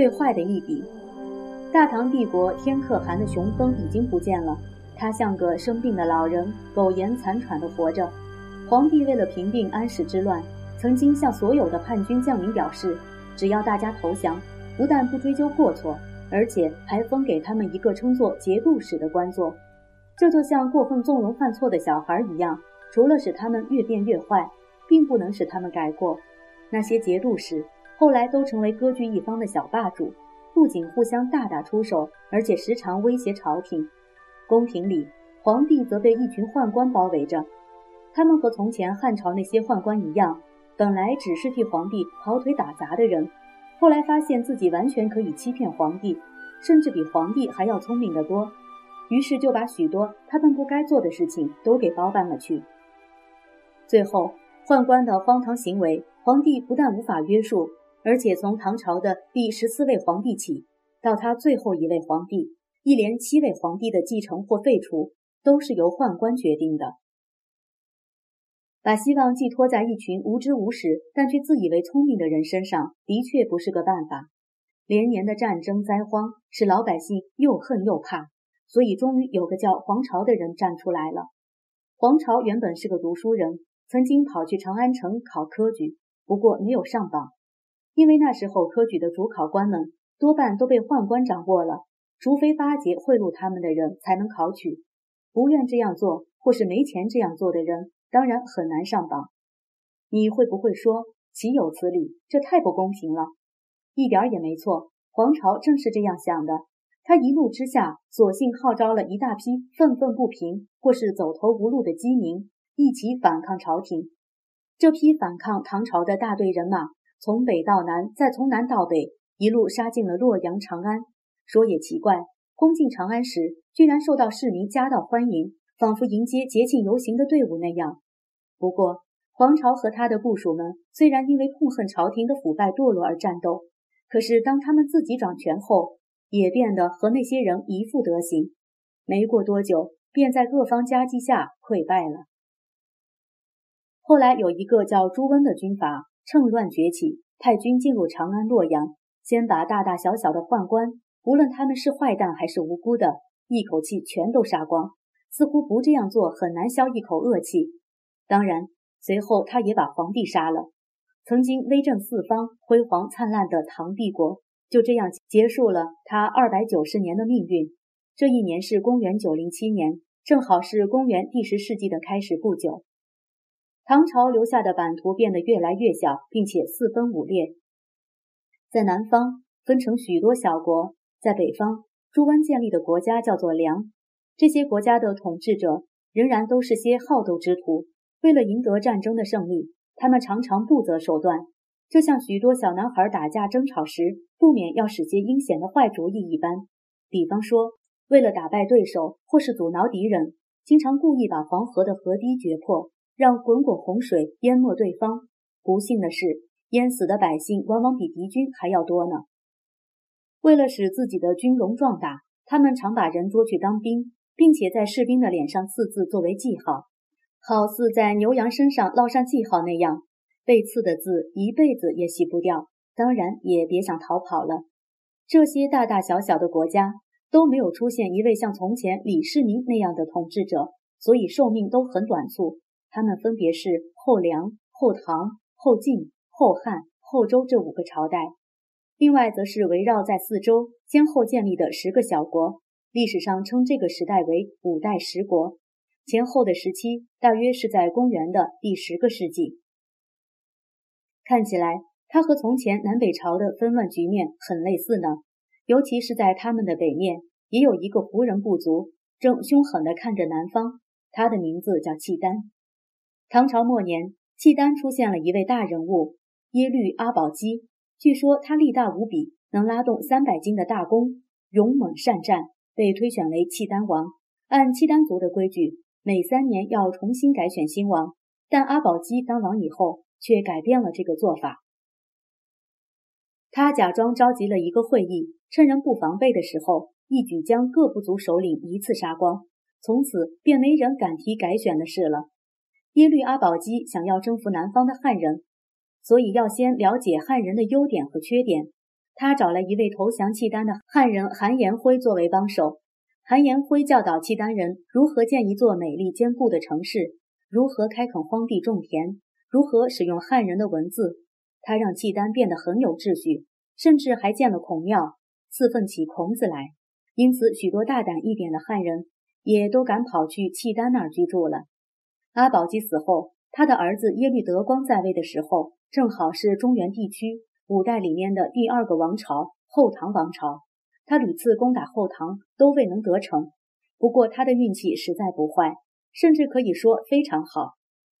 最坏的一笔。大唐帝国天可汗的雄风已经不见了，他像个生病的老人，苟延残喘地活着。皇帝为了平定安史之乱，曾经向所有的叛军将领表示，只要大家投降，不但不追究过错，而且还封给他们一个称作节度使的官做。这就像过分纵容犯错的小孩一样，除了使他们越变越坏，并不能使他们改过。那些节度使后来都成为割据一方的小霸主。不仅互相大打出手，而且时常威胁朝廷。宫廷里，皇帝则被一群宦官包围着。他们和从前汉朝那些宦官一样，本来只是替皇帝跑腿打杂的人，后来发现自己完全可以欺骗皇帝，甚至比皇帝还要聪明得多，于是就把许多他们不该做的事情都给包办了去。最后，宦官的荒唐行为，皇帝不但无法约束。而且从唐朝的第十四位皇帝起，到他最后一位皇帝，一连七位皇帝的继承或废除，都是由宦官决定的。把希望寄托在一群无知无识但却自以为聪明的人身上，的确不是个办法。连年的战争灾荒使老百姓又恨又怕，所以终于有个叫黄巢的人站出来了。黄巢原本是个读书人，曾经跑去长安城考科举，不过没有上榜。因为那时候科举的主考官们多半都被宦官掌握了，除非巴结贿赂他们的人才能考取，不愿这样做或是没钱这样做的人，当然很难上榜。你会不会说，岂有此理？这太不公平了！一点也没错，黄巢正是这样想的。他一怒之下，索性号召了一大批愤愤不平或是走投无路的饥民，一起反抗朝廷。这批反抗唐朝的大队人马。从北到南，再从南到北，一路杀进了洛阳、长安。说也奇怪，攻进长安时，居然受到市民夹道欢迎，仿佛迎接节庆游行的队伍那样。不过，黄巢和他的部属们虽然因为痛恨朝廷的腐败堕落而战斗，可是当他们自己掌权后，也变得和那些人一副德行。没过多久，便在各方夹击下溃败了。后来有一个叫朱温的军阀。趁乱崛起，派军进入长安、洛阳，先把大大小小的宦官，无论他们是坏蛋还是无辜的，一口气全都杀光。似乎不这样做很难消一口恶气。当然，随后他也把皇帝杀了。曾经威震四方、辉煌灿烂的唐帝国，就这样结束了他二百九十年的命运。这一年是公元九零七年，正好是公元第十世纪的开始不久。唐朝留下的版图变得越来越小，并且四分五裂。在南方分成许多小国，在北方，朱温建立的国家叫做梁。这些国家的统治者仍然都是些好斗之徒。为了赢得战争的胜利，他们常常不择手段，就像许多小男孩打架争吵时，不免要使些阴险的坏主意一般。比方说，为了打败对手或是阻挠敌人，经常故意把黄河的河堤掘破。让滚滚洪水淹没对方。不幸的是，淹死的百姓往往比敌军还要多呢。为了使自己的军容壮大，他们常把人捉去当兵，并且在士兵的脸上刺字作为记号，好似在牛羊身上烙上记号那样。被刺的字一辈子也洗不掉，当然也别想逃跑了。这些大大小小的国家都没有出现一位像从前李世民那样的统治者，所以寿命都很短促。他们分别是后梁、后唐、后晋、后汉、后周这五个朝代，另外则是围绕在四周先后建立的十个小国。历史上称这个时代为五代十国。前后的时期大约是在公元的第十个世纪。看起来，它和从前南北朝的纷乱局面很类似呢。尤其是在他们的北面，也有一个胡人部族正凶狠地看着南方，他的名字叫契丹。唐朝末年，契丹出现了一位大人物耶律阿保机。据说他力大无比，能拉动三百斤的大弓，勇猛善战，被推选为契丹王。按契丹族的规矩，每三年要重新改选新王。但阿保机当王以后，却改变了这个做法。他假装召集了一个会议，趁人不防备的时候，一举将各部族首领一次杀光。从此便没人敢提改选的事了。耶律阿保机想要征服南方的汉人，所以要先了解汉人的优点和缺点。他找了一位投降契丹的汉人韩延辉作为帮手。韩延辉教导契丹人如何建一座美丽坚固的城市，如何开垦荒地种田，如何使用汉人的文字。他让契丹变得很有秩序，甚至还建了孔庙，侍奉起孔子来。因此，许多大胆一点的汉人也都敢跑去契丹那儿居住了。阿保机死后，他的儿子耶律德光在位的时候，正好是中原地区五代里面的第二个王朝——后唐王朝。他屡次攻打后唐，都未能得逞。不过他的运气实在不坏，甚至可以说非常好。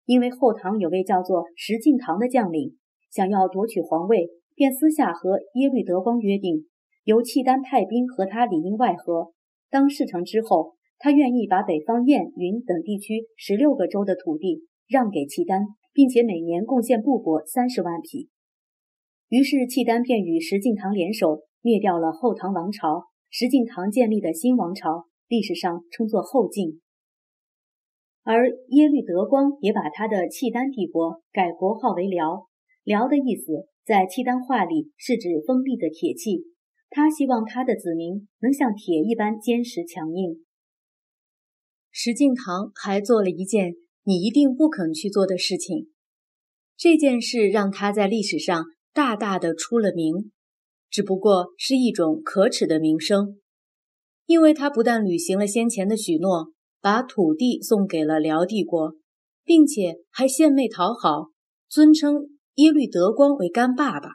因为后唐有位叫做石敬瑭的将领，想要夺取皇位，便私下和耶律德光约定，由契丹派兵和他里应外合。当事成之后，他愿意把北方燕、云等地区十六个州的土地让给契丹，并且每年贡献布帛三十万匹。于是契丹便与石敬瑭联手。灭掉了后唐王朝，石敬瑭建立的新王朝，历史上称作后晋。而耶律德光也把他的契丹帝国改国号为辽，辽的意思在契丹话里是指锋利的铁器。他希望他的子民能像铁一般坚实强硬。石敬瑭还做了一件你一定不肯去做的事情，这件事让他在历史上大大的出了名。只不过是一种可耻的名声，因为他不但履行了先前的许诺，把土地送给了辽帝国，并且还献媚讨好，尊称耶律德光为干爸爸，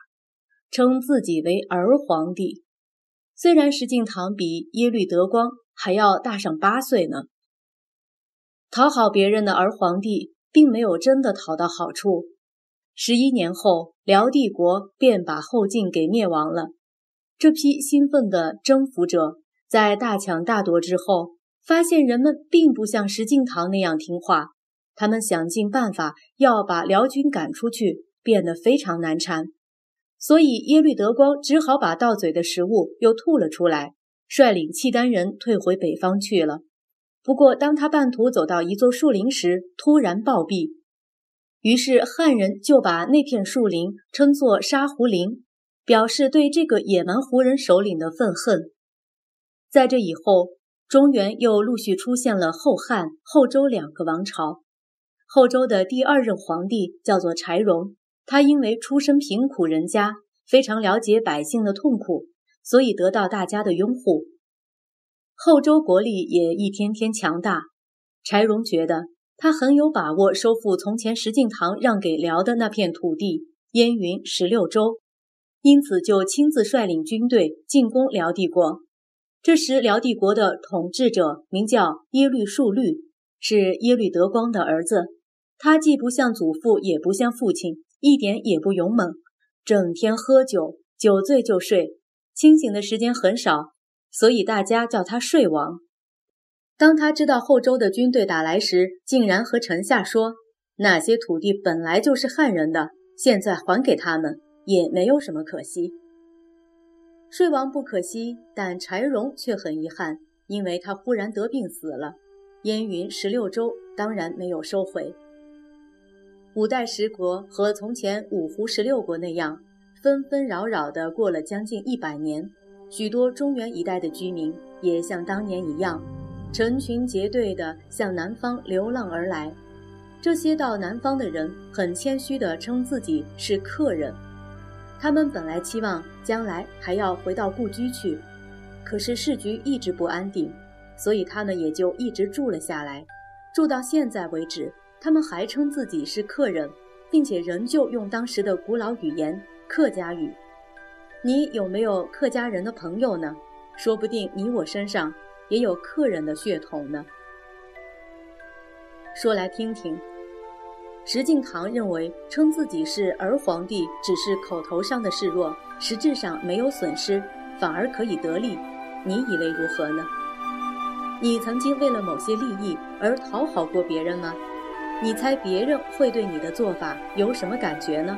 称自己为儿皇帝。虽然石敬瑭比耶律德光还要大上八岁呢，讨好别人的儿皇帝，并没有真的讨到好处。十一年后，辽帝国便把后晋给灭亡了。这批兴奋的征服者在大抢大夺之后，发现人们并不像石敬瑭那样听话，他们想尽办法要把辽军赶出去，变得非常难缠。所以耶律德光只好把到嘴的食物又吐了出来，率领契丹人退回北方去了。不过，当他半途走到一座树林时，突然暴毙。于是汉人就把那片树林称作沙湖林，表示对这个野蛮胡人首领的愤恨。在这以后，中原又陆续出现了后汉、后周两个王朝。后周的第二任皇帝叫做柴荣，他因为出身贫苦人家，非常了解百姓的痛苦，所以得到大家的拥护。后周国力也一天天强大，柴荣觉得。他很有把握收复从前石敬瑭让给辽的那片土地燕云十六州，因此就亲自率领军队进攻辽帝国。这时，辽帝国的统治者名叫耶律树律，是耶律德光的儿子。他既不像祖父，也不像父亲，一点也不勇猛，整天喝酒，酒醉就睡，清醒的时间很少，所以大家叫他睡王。当他知道后周的军队打来时，竟然和臣下说：“那些土地本来就是汉人的，现在还给他们，也没有什么可惜。”睡王不可惜，但柴荣却很遗憾，因为他忽然得病死了。燕云十六州当然没有收回。五代十国和从前五胡十六国那样，纷纷扰扰地过了将近一百年，许多中原一带的居民也像当年一样。成群结队地向南方流浪而来，这些到南方的人很谦虚地称自己是客人。他们本来期望将来还要回到故居去，可是市局一直不安定，所以他们也就一直住了下来。住到现在为止，他们还称自己是客人，并且仍旧用当时的古老语言客家语。你有没有客家人的朋友呢？说不定你我身上。也有客人的血统呢。说来听听，石敬瑭认为称自己是儿皇帝只是口头上的示弱，实质上没有损失，反而可以得利。你以为如何呢？你曾经为了某些利益而讨好过别人吗？你猜别人会对你的做法有什么感觉呢？